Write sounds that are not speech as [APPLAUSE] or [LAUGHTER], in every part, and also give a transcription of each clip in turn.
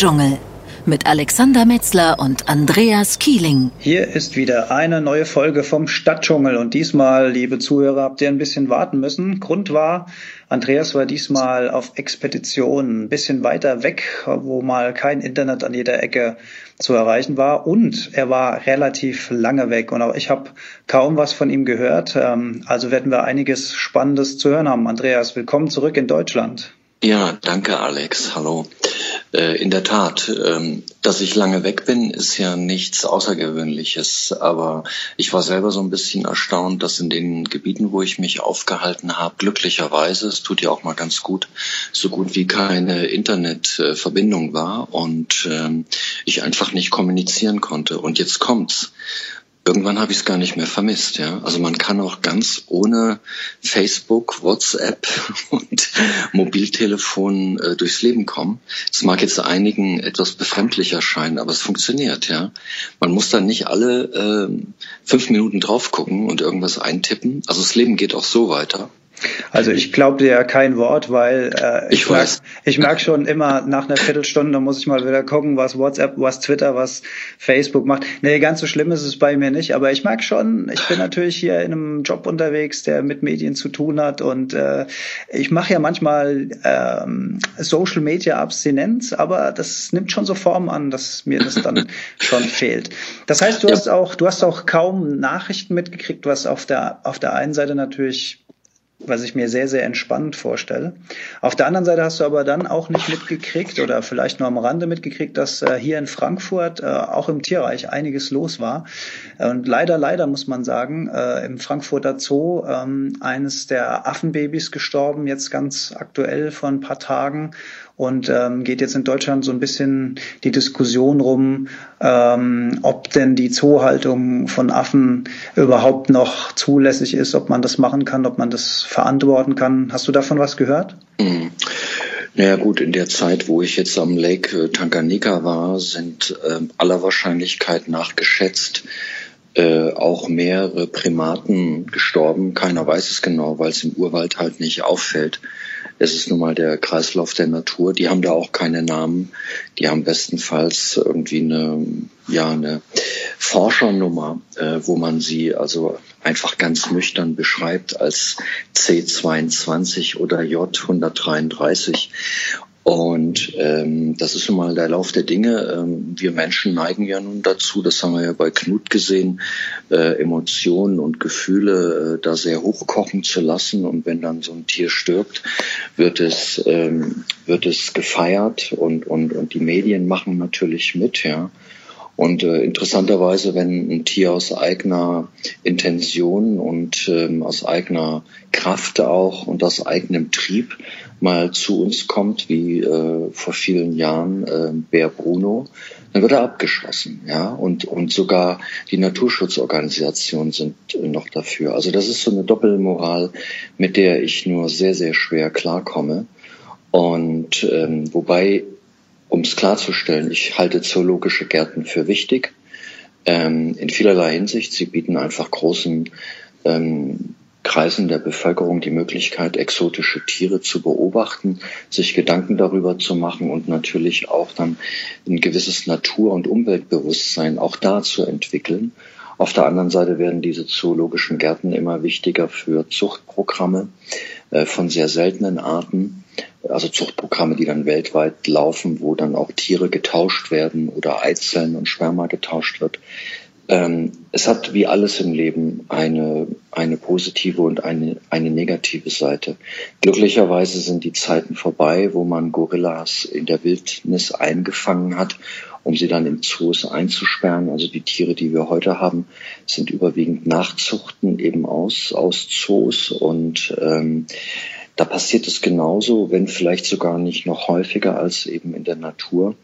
Stadtdschungel mit Alexander Metzler und Andreas Kieling. Hier ist wieder eine neue Folge vom Stadtdschungel und diesmal, liebe Zuhörer, habt ihr ein bisschen warten müssen. Grund war, Andreas war diesmal auf Expedition ein bisschen weiter weg, wo mal kein Internet an jeder Ecke zu erreichen war und er war relativ lange weg und auch ich habe kaum was von ihm gehört. Ähm, also werden wir einiges Spannendes zu hören haben. Andreas, willkommen zurück in Deutschland. Ja, danke Alex. Hallo. Äh, in der Tat, ähm, dass ich lange weg bin, ist ja nichts Außergewöhnliches. Aber ich war selber so ein bisschen erstaunt, dass in den Gebieten, wo ich mich aufgehalten habe, glücklicherweise, es tut ja auch mal ganz gut, so gut wie keine Internetverbindung war und ähm, ich einfach nicht kommunizieren konnte. Und jetzt kommt's irgendwann habe ich es gar nicht mehr vermisst. Ja, also man kann auch ganz ohne Facebook, WhatsApp [LAUGHS] und Mobiltelefon äh, durchs Leben kommen. Es mag jetzt einigen etwas befremdlich erscheinen, aber es funktioniert. Ja, man muss dann nicht alle äh, fünf Minuten drauf gucken und irgendwas eintippen. Also das Leben geht auch so weiter. Also ich glaube dir ja kein Wort, weil äh, ich, ich merke ich merk schon immer nach einer Viertelstunde muss ich mal wieder gucken, was WhatsApp, was Twitter, was Facebook macht. Nee, ganz so schlimm ist es bei mir nicht, aber ich merke schon, ich bin natürlich hier in einem Job unterwegs, der mit Medien zu tun hat und äh, ich mache ja manchmal ähm, Social Media Abstinenz, aber das nimmt schon so Form an, dass mir das dann [LAUGHS] schon fehlt. Das heißt, du hast auch, du hast auch kaum Nachrichten mitgekriegt, was auf der auf der einen Seite natürlich was ich mir sehr, sehr entspannt vorstelle. Auf der anderen Seite hast du aber dann auch nicht mitgekriegt oder vielleicht nur am Rande mitgekriegt, dass äh, hier in Frankfurt äh, auch im Tierreich einiges los war. Und leider, leider muss man sagen, äh, im Frankfurter Zoo ähm, eines der Affenbabys gestorben, jetzt ganz aktuell vor ein paar Tagen und ähm, geht jetzt in Deutschland so ein bisschen die Diskussion rum, ähm, ob denn die Zoohaltung von Affen überhaupt noch zulässig ist, ob man das machen kann, ob man das verantworten kann. Hast du davon was gehört? Mhm. Naja gut, in der Zeit, wo ich jetzt am Lake äh, Tanganyika war, sind äh, aller Wahrscheinlichkeit nach geschätzt äh, auch mehrere Primaten gestorben. Keiner weiß es genau, weil es im Urwald halt nicht auffällt. Es ist nun mal der Kreislauf der Natur. Die haben da auch keine Namen. Die haben bestenfalls irgendwie eine, ja, eine Forschernummer, äh, wo man sie also einfach ganz nüchtern beschreibt als C22 oder J133. Und ähm, das ist nun mal der Lauf der Dinge. Ähm, wir Menschen neigen ja nun dazu, das haben wir ja bei Knut gesehen, äh, Emotionen und Gefühle äh, da sehr hochkochen zu lassen. Und wenn dann so ein Tier stirbt, wird es, ähm, wird es gefeiert und, und, und die Medien machen natürlich mit, ja. Und äh, interessanterweise, wenn ein Tier aus eigener Intention und ähm, aus eigener Kraft auch und aus eigenem Trieb mal zu uns kommt, wie äh, vor vielen Jahren äh, Bär Bruno, dann wird er abgeschossen, ja, und und sogar die Naturschutzorganisationen sind noch dafür. Also das ist so eine Doppelmoral, mit der ich nur sehr sehr schwer klarkomme. Und ähm, wobei, um es klarzustellen, ich halte zoologische Gärten für wichtig. Ähm, in vielerlei Hinsicht. Sie bieten einfach großen ähm, Kreisen der Bevölkerung die Möglichkeit, exotische Tiere zu beobachten, sich Gedanken darüber zu machen und natürlich auch dann ein gewisses Natur- und Umweltbewusstsein auch da zu entwickeln. Auf der anderen Seite werden diese zoologischen Gärten immer wichtiger für Zuchtprogramme äh, von sehr seltenen Arten, also Zuchtprogramme, die dann weltweit laufen, wo dann auch Tiere getauscht werden oder Eizellen und Sperma getauscht wird. Ähm, es hat wie alles im Leben eine, eine positive und eine, eine negative Seite. Glücklicherweise sind die Zeiten vorbei, wo man Gorillas in der Wildnis eingefangen hat, um sie dann im Zoos einzusperren. Also die Tiere, die wir heute haben, sind überwiegend Nachzuchten eben aus, aus Zoos und ähm, da passiert es genauso, wenn vielleicht sogar nicht noch häufiger als eben in der Natur,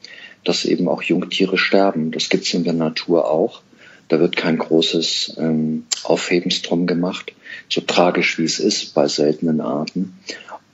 dass eben auch Jungtiere sterben. Das gibt es in der Natur auch. Da wird kein großes ähm, Aufhebens drum gemacht, so tragisch wie es ist bei seltenen Arten.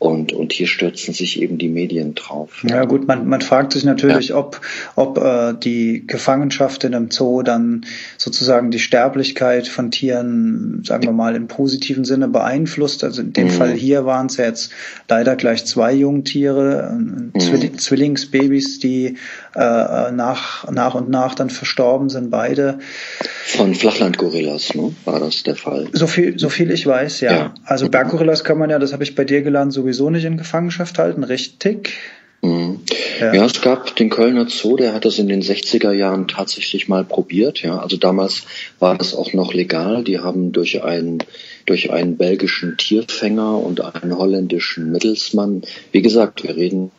Und, und hier stürzen sich eben die Medien drauf. Ja gut, man, man fragt sich natürlich, ja. ob, ob äh, die Gefangenschaft in einem Zoo dann sozusagen die Sterblichkeit von Tieren, sagen wir mal, im positiven Sinne beeinflusst. Also in dem mhm. Fall hier waren es ja jetzt leider gleich zwei Jungtiere, mhm. Zwillingsbabys, die äh, nach, nach und nach dann verstorben sind, beide. Von Flachlandgorillas, ne? war das der Fall? So viel, so viel ich weiß, ja. ja. Also Berggorillas kann man ja, das habe ich bei dir gelernt, sowieso nicht in Gefangenschaft halten, richtig? Mhm. Ja. ja. es gab den Kölner Zoo, der hat das in den 60er Jahren tatsächlich mal probiert. Ja, also damals war das auch noch legal. Die haben durch einen, durch einen belgischen Tierfänger und einen holländischen Mittelsmann, wie gesagt, wir reden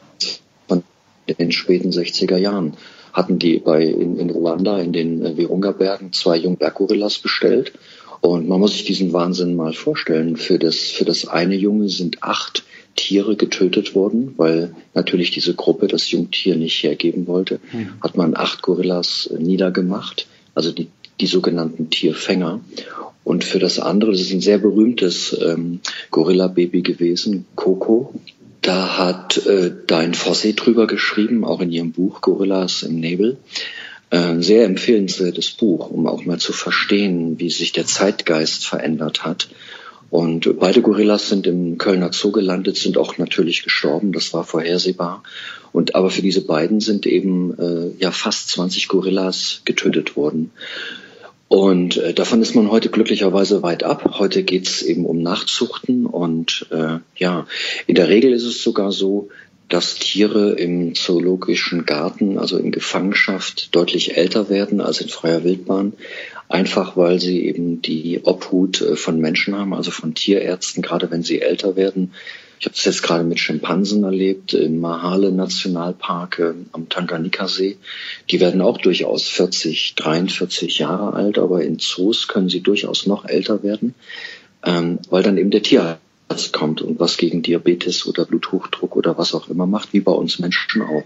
von den späten 60er Jahren, hatten die bei, in, in Ruanda in den äh, Virunga-Bergen zwei Jungberggorillas bestellt. Und man muss sich diesen Wahnsinn mal vorstellen. Für das, für das eine Junge sind acht Tiere getötet worden, weil natürlich diese Gruppe das Jungtier nicht hergeben wollte, mhm. hat man acht Gorillas äh, niedergemacht, also die, die sogenannten Tierfänger. Und für das andere, das ist ein sehr berühmtes ähm, Gorilla-Baby gewesen, Coco. Da hat äh, Dein Fossé drüber geschrieben, auch in ihrem Buch Gorillas im Nebel. Ein äh, sehr empfehlenswertes Buch, um auch mal zu verstehen, wie sich der Zeitgeist verändert hat und beide Gorillas sind im Kölner Zoo gelandet, sind auch natürlich gestorben, das war vorhersehbar. Und aber für diese beiden sind eben äh, ja fast 20 Gorillas getötet worden. Und äh, davon ist man heute glücklicherweise weit ab. Heute geht's eben um Nachzuchten und äh, ja, in der Regel ist es sogar so, dass Tiere im zoologischen Garten, also in Gefangenschaft, deutlich älter werden als in freier Wildbahn einfach weil sie eben die Obhut äh, von Menschen haben, also von Tierärzten, gerade wenn sie älter werden. Ich habe das jetzt gerade mit Schimpansen erlebt im Mahale Nationalpark am Tanganika-See. Die werden auch durchaus 40, 43 Jahre alt, aber in Zoos können sie durchaus noch älter werden, ähm, weil dann eben der Tierarzt kommt und was gegen Diabetes oder Bluthochdruck oder was auch immer macht, wie bei uns Menschen auch.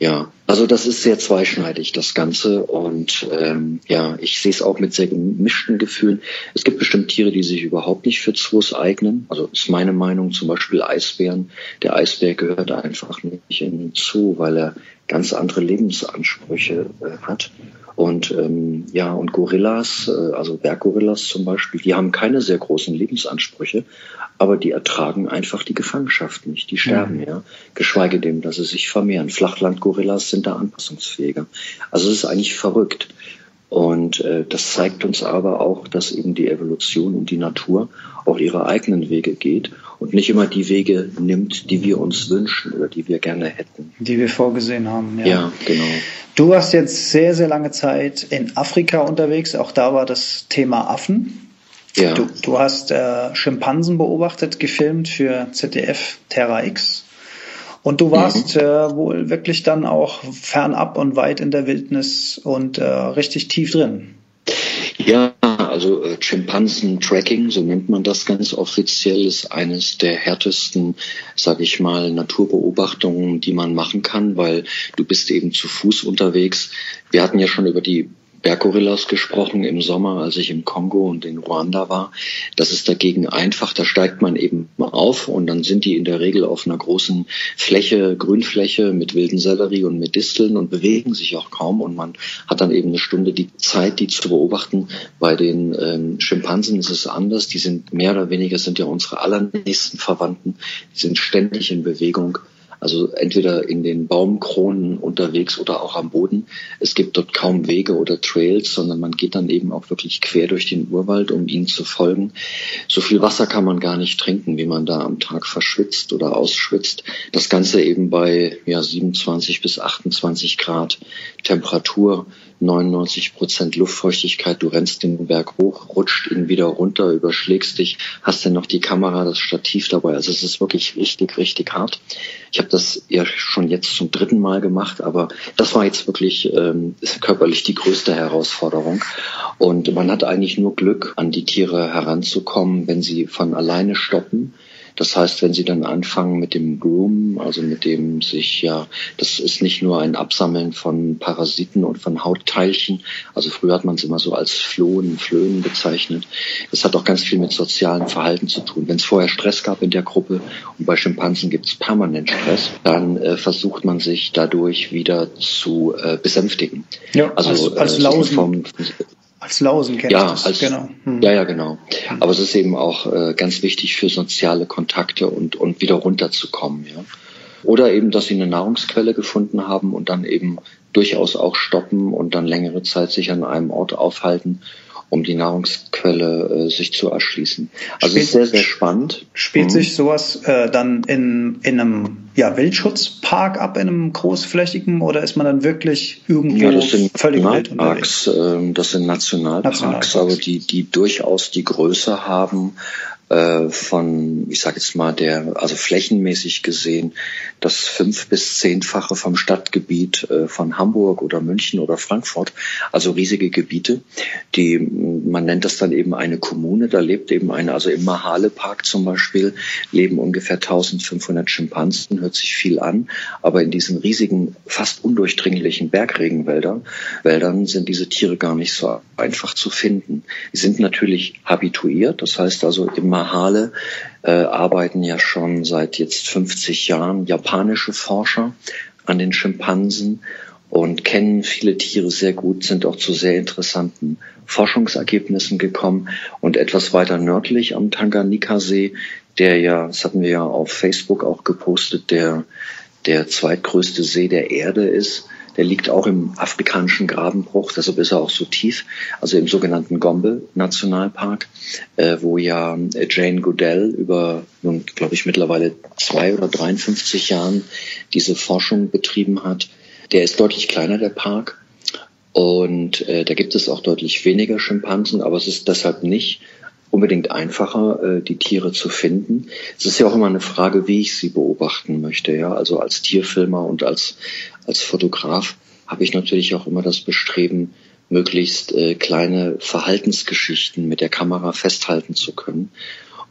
Ja, also das ist sehr zweischneidig, das Ganze. Und ähm, ja, ich sehe es auch mit sehr gemischten Gefühlen. Es gibt bestimmt Tiere, die sich überhaupt nicht für Zoos eignen. Also ist meine Meinung zum Beispiel Eisbären. Der Eisbär gehört einfach nicht in den Zoo, weil er ganz andere Lebensansprüche äh, hat. Und ähm, ja, und Gorillas, äh, also Berggorillas zum Beispiel, die haben keine sehr großen Lebensansprüche, aber die ertragen einfach die Gefangenschaft nicht. Die sterben, ja. ja. Geschweige denn, dass sie sich vermehren. Flachlandgorillas sind da anpassungsfähiger. Also es ist eigentlich verrückt. Und äh, das zeigt uns aber auch, dass eben die Evolution und die Natur auch ihre eigenen Wege geht und nicht immer die Wege nimmt, die wir uns wünschen oder die wir gerne hätten. Die wir vorgesehen haben, ja. Ja, genau. Du warst jetzt sehr, sehr lange Zeit in Afrika unterwegs. Auch da war das Thema Affen. Ja. Du, du hast äh, Schimpansen beobachtet, gefilmt für ZDF Terra X. Und du warst mhm. äh, wohl wirklich dann auch fernab und weit in der Wildnis und äh, richtig tief drin. Ja, also äh, Schimpansen-Tracking, so nennt man das ganz offiziell, ist eines der härtesten, sage ich mal, Naturbeobachtungen, die man machen kann, weil du bist eben zu Fuß unterwegs. Wir hatten ja schon über die Berggorillas gesprochen im Sommer, als ich im Kongo und in Ruanda war. Das ist dagegen einfach. Da steigt man eben auf und dann sind die in der Regel auf einer großen Fläche, Grünfläche mit wilden Sellerie und mit Disteln und bewegen sich auch kaum und man hat dann eben eine Stunde die Zeit, die zu beobachten. Bei den ähm, Schimpansen ist es anders. Die sind mehr oder weniger sind ja unsere allernächsten Verwandten. Die sind ständig in Bewegung also entweder in den Baumkronen unterwegs oder auch am Boden. Es gibt dort kaum Wege oder Trails, sondern man geht dann eben auch wirklich quer durch den Urwald, um ihnen zu folgen. So viel Wasser kann man gar nicht trinken, wie man da am Tag verschwitzt oder ausschwitzt. Das Ganze eben bei ja, 27 bis 28 Grad Temperatur. 99 Prozent Luftfeuchtigkeit, du rennst den Berg hoch, rutscht ihn wieder runter, überschlägst dich, hast dann noch die Kamera, das Stativ dabei. Also es ist wirklich richtig, richtig hart. Ich habe das ja schon jetzt zum dritten Mal gemacht, aber das war jetzt wirklich ähm, körperlich die größte Herausforderung. Und man hat eigentlich nur Glück, an die Tiere heranzukommen, wenn sie von alleine stoppen Das heißt, wenn Sie dann anfangen mit dem Groom, also mit dem sich ja, das ist nicht nur ein Absammeln von Parasiten und von Hautteilchen. Also früher hat man es immer so als Flohen, Flöhen bezeichnet. Es hat auch ganz viel mit sozialem Verhalten zu tun. Wenn es vorher Stress gab in der Gruppe und bei Schimpansen gibt es permanent Stress, dann äh, versucht man sich dadurch wieder zu äh, besänftigen. Ja, also als, als äh, Lausen. Vom, als Lausen kennt ja, als, genau. Hm. Ja, ja, genau. Aber es ist eben auch äh, ganz wichtig für soziale Kontakte und, und wieder runterzukommen, ja. Oder eben, dass sie eine Nahrungsquelle gefunden haben und dann eben durchaus auch stoppen und dann längere Zeit sich an einem Ort aufhalten um die Nahrungsquelle äh, sich zu erschließen. Also spielt, ist sehr, sehr spannend. Spielt mhm. sich sowas äh, dann in, in einem ja, Wildschutzpark ab, in einem großflächigen, oder ist man dann wirklich irgendwo ja, das sind völlig wild unterwegs? Äh, das sind Nationalparks, Nationalparks, aber die, die durchaus die Größe haben, äh, von, ich sage jetzt mal, der, also flächenmäßig gesehen, das fünf- bis zehnfache vom Stadtgebiet äh, von Hamburg oder München oder Frankfurt, also riesige Gebiete, die, man nennt das dann eben eine Kommune, da lebt eben eine, also im Mahale Park zum Beispiel leben ungefähr 1500 Schimpansen, hört sich viel an, aber in diesen riesigen, fast undurchdringlichen Bergregenwäldern Wäldern sind diese Tiere gar nicht so einfach zu finden. Die sind natürlich habituiert, das heißt also im Mahale äh, arbeiten ja schon seit jetzt 50 Jahren japanische Forscher an den Schimpansen und kennen viele Tiere sehr gut, sind auch zu sehr interessanten Forschungsergebnissen gekommen. Und etwas weiter nördlich am Tanganika-See, der ja, das hatten wir ja auf Facebook auch gepostet, der, der zweitgrößte See der Erde ist, der liegt auch im afrikanischen Grabenbruch, deshalb ist er auch so tief, also im sogenannten Gombe Nationalpark, äh, wo ja äh, Jane Goodell über, nun glaube ich mittlerweile zwei oder 53 Jahren diese Forschung betrieben hat. Der ist deutlich kleiner, der Park. Und äh, da gibt es auch deutlich weniger Schimpansen, aber es ist deshalb nicht unbedingt einfacher, äh, die Tiere zu finden. Es ist ja auch immer eine Frage, wie ich sie beobachten möchte. Ja, also als Tierfilmer und als als Fotograf habe ich natürlich auch immer das Bestreben, möglichst äh, kleine Verhaltensgeschichten mit der Kamera festhalten zu können.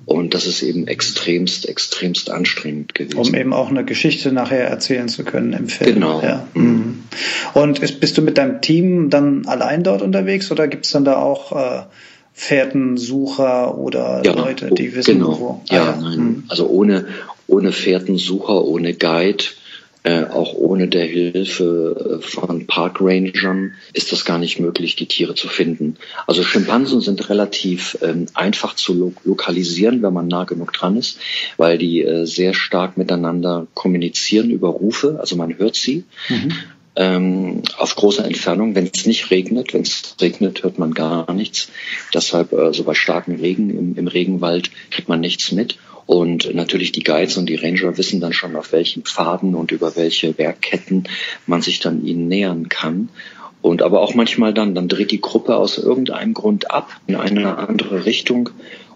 Und das ist eben extremst, extremst anstrengend gewesen. Um eben auch eine Geschichte nachher erzählen zu können im Film. Genau. Ja. Mhm. Und ist, bist du mit deinem Team dann allein dort unterwegs oder gibt es dann da auch äh, Fährtensucher oder ja, Leute, die wissen, genau. wo? Ah, ja, ja, nein. Mhm. Also ohne, ohne Fährtensucher, ohne Guide äh, auch ohne der Hilfe äh, von Parkrangern ist das gar nicht möglich, die Tiere zu finden. Also Schimpansen sind relativ ähm, einfach zu lo lokalisieren, wenn man nah genug dran ist, weil die äh, sehr stark miteinander kommunizieren über Rufe, also man hört sie. Mhm. Ähm, auf großer Entfernung, wenn es nicht regnet. Wenn es regnet, hört man gar nichts. Deshalb, äh, so bei starkem Regen im, im Regenwald, kriegt man nichts mit. Und natürlich die Guides und die Ranger wissen dann schon, auf welchen Pfaden und über welche Bergketten man sich dann ihnen nähern kann. Und aber auch manchmal dann, dann dreht die Gruppe aus irgendeinem Grund ab in eine andere Richtung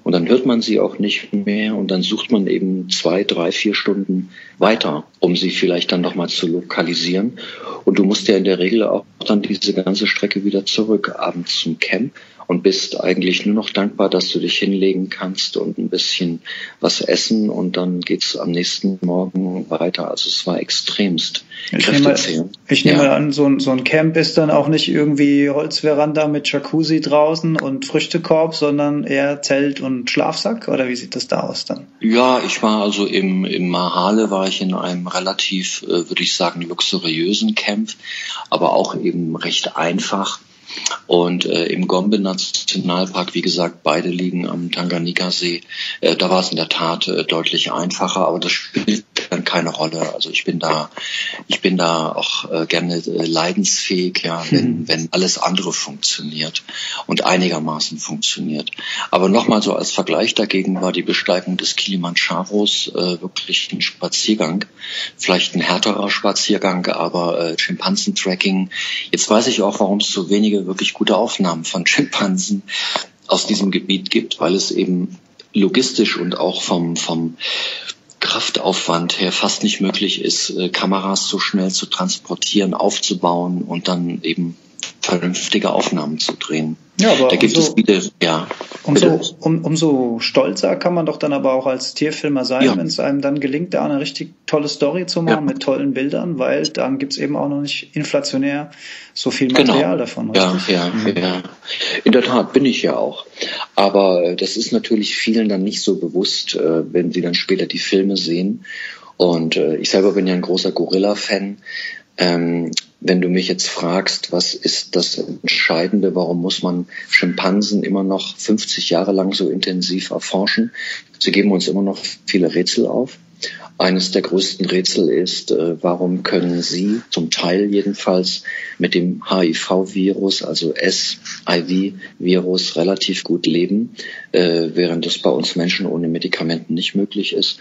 und dann hört man sie auch nicht mehr und dann sucht man eben zwei, drei, vier Stunden weiter, um sie vielleicht dann nochmal zu lokalisieren. Und du musst ja in der Regel auch dann diese ganze Strecke wieder zurück, abends zum Camp und bist eigentlich nur noch dankbar, dass du dich hinlegen kannst und ein bisschen was essen und dann geht's am nächsten Morgen weiter. Also es war extremst. Ich nehme, ich nehme ja. an, so ein, so ein Camp ist dann auch nicht irgendwie Holzveranda mit Jacuzzi draußen und Früchtekorb, sondern eher Zelt und Schlafsack oder wie sieht das da aus dann? Ja, ich war also im, im Mahale war ich in einem relativ, äh, würde ich sagen, luxuriösen Camp, aber auch eben recht einfach und äh, im Gombe Nationalpark, wie gesagt, beide liegen am Tanganika-See. Äh, da war es in der Tat äh, deutlich einfacher, aber das spielt dann keine Rolle. Also ich bin da, ich bin da auch äh, gerne äh, leidensfähig, ja, wenn, mhm. wenn alles andere funktioniert und einigermaßen funktioniert. Aber nochmal so als Vergleich dagegen war die Besteigung des Kilimandscharos äh, wirklich ein Spaziergang, vielleicht ein härterer Spaziergang, aber äh, Schimpansentracking. Jetzt weiß ich auch, warum es so wenige wirklich gute Aufnahmen von Schimpansen aus diesem Gebiet gibt, weil es eben logistisch und auch vom, vom Kraftaufwand her fast nicht möglich ist, äh, Kameras so schnell zu transportieren, aufzubauen und dann eben vernünftige Aufnahmen zu drehen. Ja, aber da gibt umso, es viele, ja. Umso, um, umso stolzer kann man doch dann aber auch als Tierfilmer sein, ja. wenn es einem dann gelingt, da eine richtig tolle Story zu machen ja. mit tollen Bildern, weil dann gibt es eben auch noch nicht inflationär so viel genau. Material genau. davon. Richtig? Ja, ja, mhm. ja. In der Tat bin ich ja auch. Aber das ist natürlich vielen dann nicht so bewusst, äh, wenn sie dann später die Filme sehen. Und äh, ich selber bin ja ein großer Gorilla-Fan. Ähm, wenn du mich jetzt fragst, was ist das Entscheidende, warum muss man Schimpansen immer noch 50 Jahre lang so intensiv erforschen? Sie geben uns immer noch viele Rätsel auf. Eines der größten Rätsel ist, äh, warum können Sie zum Teil jedenfalls mit dem HIV-Virus, also SIV-Virus, relativ gut leben, äh, während es bei uns Menschen ohne Medikamenten nicht möglich ist.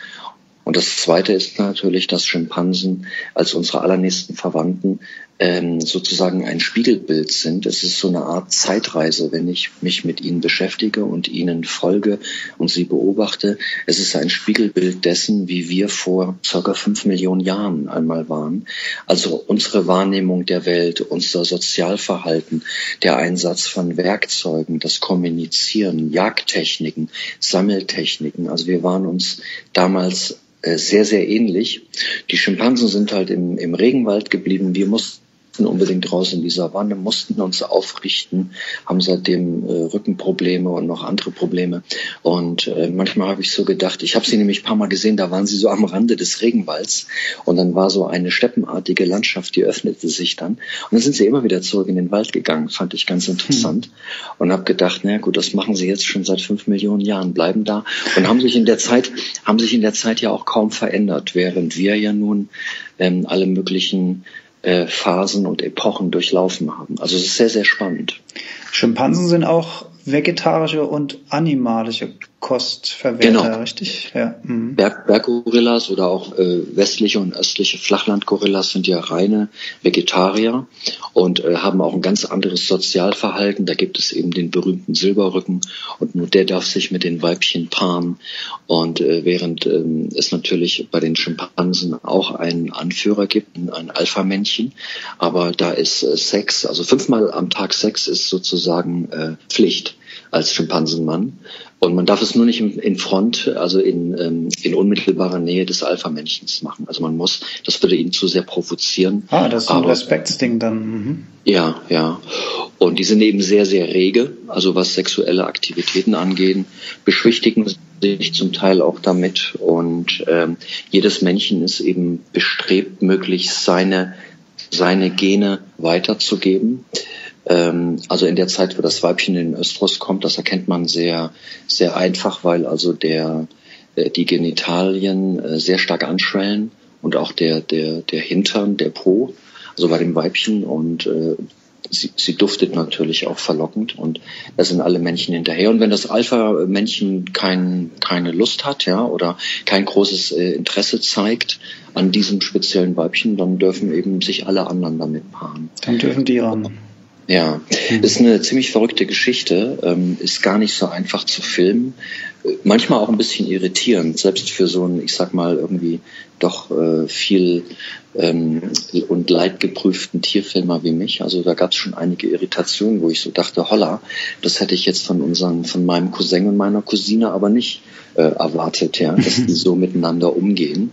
Und das Zweite ist natürlich, dass Schimpansen als unsere allernächsten Verwandten ähm, sozusagen ein Spiegelbild sind. Es ist so eine Art Zeitreise, wenn ich mich mit ihnen beschäftige und ihnen folge und sie beobachte. Es ist ein Spiegelbild dessen, wie wir vor circa fünf Millionen Jahren einmal waren. Also unsere Wahrnehmung der Welt, unser Sozialverhalten, der Einsatz von Werkzeugen, das Kommunizieren, Jagdtechniken, Sammeltechniken. Also wir waren uns damals äh, sehr, sehr ähnlich. Die Schimpansen sind halt im, im Regenwald geblieben. Wir mussten mussten unbedingt raus in die Savanne, mussten uns aufrichten, haben seitdem äh, Rückenprobleme und noch andere Probleme. Und äh, manchmal habe ich so gedacht, ich habe sie nämlich ein paar Mal gesehen, da waren sie so am Rande des Regenwalds und dann war so eine steppenartige Landschaft, die öffnete sich dann. Und dann sind sie immer wieder zurück in den Wald gegangen, fand ich ganz interessant. Hm. Und habe gedacht, na gut, das machen sie jetzt schon seit fünf Millionen Jahren, bleiben da und haben sich in der Zeit, haben sich in der Zeit ja auch kaum verändert, während wir ja nun ähm, alle möglichen äh, Phasen und Epochen durchlaufen haben. Also es ist sehr, sehr spannend. Schimpansen sind auch vegetarische und animalische Kostverwerter, genau. richtig? Ja. Mhm. Berg, Berggorillas oder auch äh, westliche und östliche Flachlandgorillas sind ja reine Vegetarier und äh, haben auch ein ganz anderes Sozialverhalten. Da gibt es eben den berühmten Silberrücken und nur der darf sich mit den Weibchen paaren. Und äh, während ähm, es natürlich bei den Schimpansen auch einen Anführer gibt, ein Alpha-Männchen, aber da ist äh, Sex, also fünfmal am Tag Sex ist sozusagen äh, Pflicht als Schimpansenmann. Und man darf es nur nicht in Front, also in, ähm, in unmittelbarer Nähe des Alpha-Männchens machen. Also man muss, das würde ihn zu sehr provozieren. Ah, das ist ein Aber, Respektsding dann. Mhm. Ja, ja. Und die sind eben sehr, sehr rege, also was sexuelle Aktivitäten angeht, beschwichtigen sich zum Teil auch damit. Und ähm, jedes Männchen ist eben bestrebt, möglichst seine, seine Gene weiterzugeben. Ähm, also in der Zeit, wo das Weibchen in den Östrus kommt, das erkennt man sehr, sehr einfach, weil also der, äh, die Genitalien äh, sehr stark anschwellen und auch der, der, der Hintern, der Po, also bei dem Weibchen und äh, sie, sie duftet natürlich auch verlockend und da sind alle Männchen hinterher. Und wenn das Alpha-Männchen kein, keine Lust hat, ja, oder kein großes äh, Interesse zeigt an diesem speziellen Weibchen, dann dürfen eben sich alle anderen damit paaren. Dann dürfen die ran. Ja, ist eine ziemlich verrückte Geschichte, ähm, ist gar nicht so einfach zu filmen, manchmal auch ein bisschen irritierend, selbst für so einen, ich sag mal, irgendwie doch äh, viel ähm, und leidgeprüften Tierfilmer wie mich. Also da gab es schon einige Irritationen, wo ich so dachte, holla, das hätte ich jetzt von unseren, von meinem Cousin und meiner Cousine aber nicht äh, erwartet, ja, dass die [LAUGHS] so miteinander umgehen.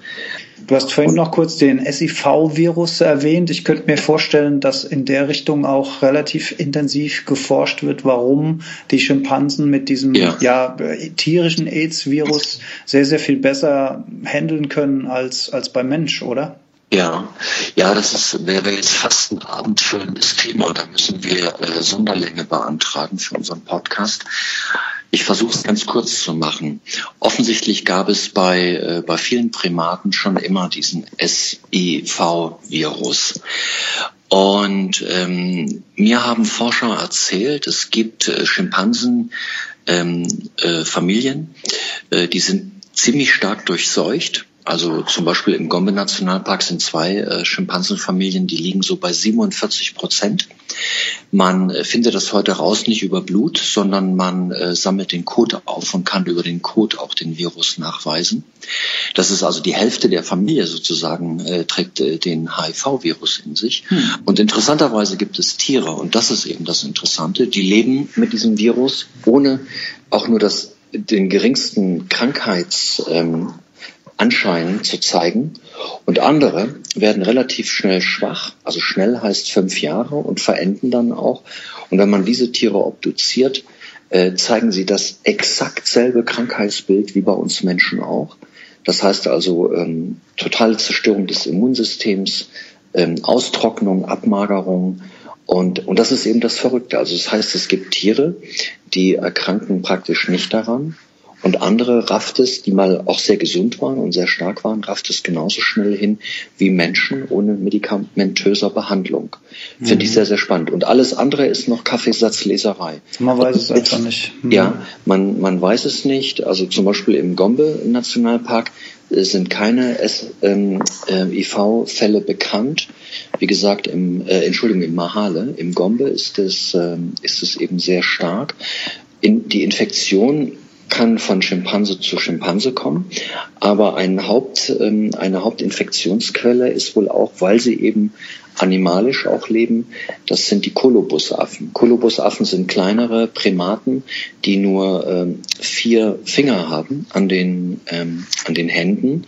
Du hast vorhin noch kurz den SIV-Virus erwähnt. Ich könnte mir vorstellen, dass in der Richtung auch relativ intensiv geforscht wird, warum die Schimpansen mit diesem ja. ja tierischen AIDS-Virus sehr, sehr viel besser handeln können als, als beim Mensch, oder? Ja, ja, das ist, wäre jetzt fast ein abendfüllendes Thema. Da müssen wir äh, Sonderlänge beantragen für unseren Podcast. Ich versuche es ganz kurz zu machen. Offensichtlich gab es bei, äh, bei vielen Primaten schon immer diesen SIV-Virus. Und ähm, mir haben Forscher erzählt, es gibt äh, Schimpansen, ähm, äh, Familien, äh, die sind ziemlich stark durchseucht Also zum Beispiel im Gombe-Nationalpark sind zwei äh, Schimpansenfamilien, die liegen so bei 47 Prozent. Man äh, findet das heute raus nicht über Blut, sondern man äh, sammelt den Code auf und kann über den Code auch den Virus nachweisen. Das ist also die Hälfte der Familie sozusagen, äh, trägt äh, den HIV-Virus in sich. Hm. Und interessanterweise gibt es Tiere, und das ist eben das Interessante, die leben mit diesem Virus, ohne auch nur das den geringsten Krankheits, ähm, Anschein zu zeigen. Und andere werden relativ schnell schwach, also schnell heißt fünf Jahre und verenden dann auch. Und wenn man diese Tiere obduziert, äh, zeigen sie das exakt selbe Krankheitsbild wie bei uns Menschen auch. Das heißt also ähm, totale Zerstörung des Immunsystems, ähm, Austrocknung, Abmagerung. Und, und das ist eben das Verrückte. Also das heißt, es gibt Tiere, die erkranken praktisch nicht daran und andere rafft es, die mal auch sehr gesund waren und sehr stark waren, rafft es genauso schnell hin wie Menschen ohne medikamentöser Behandlung. Mhm. Finde ich mhm. sehr, sehr spannend. Und alles andere ist noch Kaffeesatzleserei. Man weiß es einfach nicht. Mhm. Ja, man, man weiß es nicht. Also zum Beispiel im Gombe Nationalpark äh, sind keine ähm, äh, IV-Fälle bekannt. Wie gesagt, im, äh, Entschuldigung, im Mahale, im Gombe ist es, äh, ist es eben sehr stark. In, die Infektion kann von Schimpanse zu Schimpanse kommen, aber ein Haupt, ähm, eine Hauptinfektionsquelle ist wohl auch, weil sie eben animalisch auch leben, das sind die Kolobusaffen. Kolobusaffen sind kleinere Primaten, die nur ähm, vier Finger haben an den, ähm, an den Händen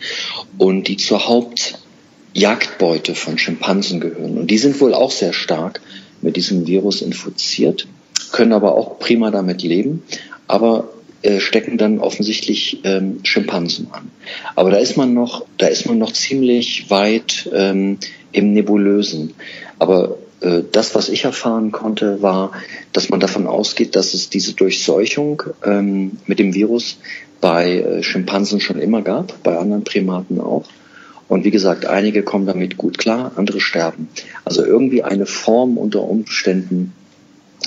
und die zur Hauptjagdbeute von Schimpansen gehören. Und die sind wohl auch sehr stark mit diesem Virus infiziert, können aber auch prima damit leben. Aber äh, stecken dann offensichtlich ähm, Schimpansen an. Aber da ist man noch, da ist man noch ziemlich weit ähm, im Nebulösen. Aber äh, das, was ich erfahren konnte, war, dass man davon ausgeht, dass es diese Durchseuchung ähm, mit dem Virus bei äh, Schimpansen schon immer gab, bei anderen Primaten auch. Und wie gesagt, einige kommen damit gut klar, andere sterben. Also irgendwie eine Form unter Umständen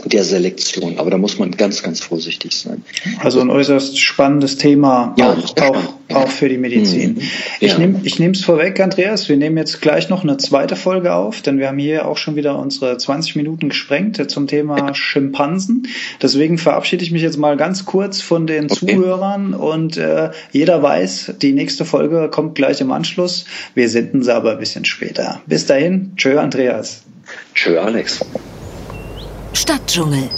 der Selektion. Aber da muss man ganz, ganz vorsichtig sein. Also ein äußerst spannendes Thema, ja, auch, auch, auch, für die Medizin. Mhm. Ich ja. nehme ich nehme es vorweg, Andreas. Wir nehmen jetzt gleich noch eine zweite Folge auf, denn wir haben hier auch schon wieder unsere 20 Minuten gesprengt zum Thema Schimpansen. Deswegen verabschiede ich mich jetzt mal ganz kurz von den okay. Zuhörern und äh, jeder weiß, die nächste Folge kommt gleich im Anschluss. Wir senden sie aber ein bisschen später. Bis dahin, tschö Andreas. Tschö Alex. Stadtdschungel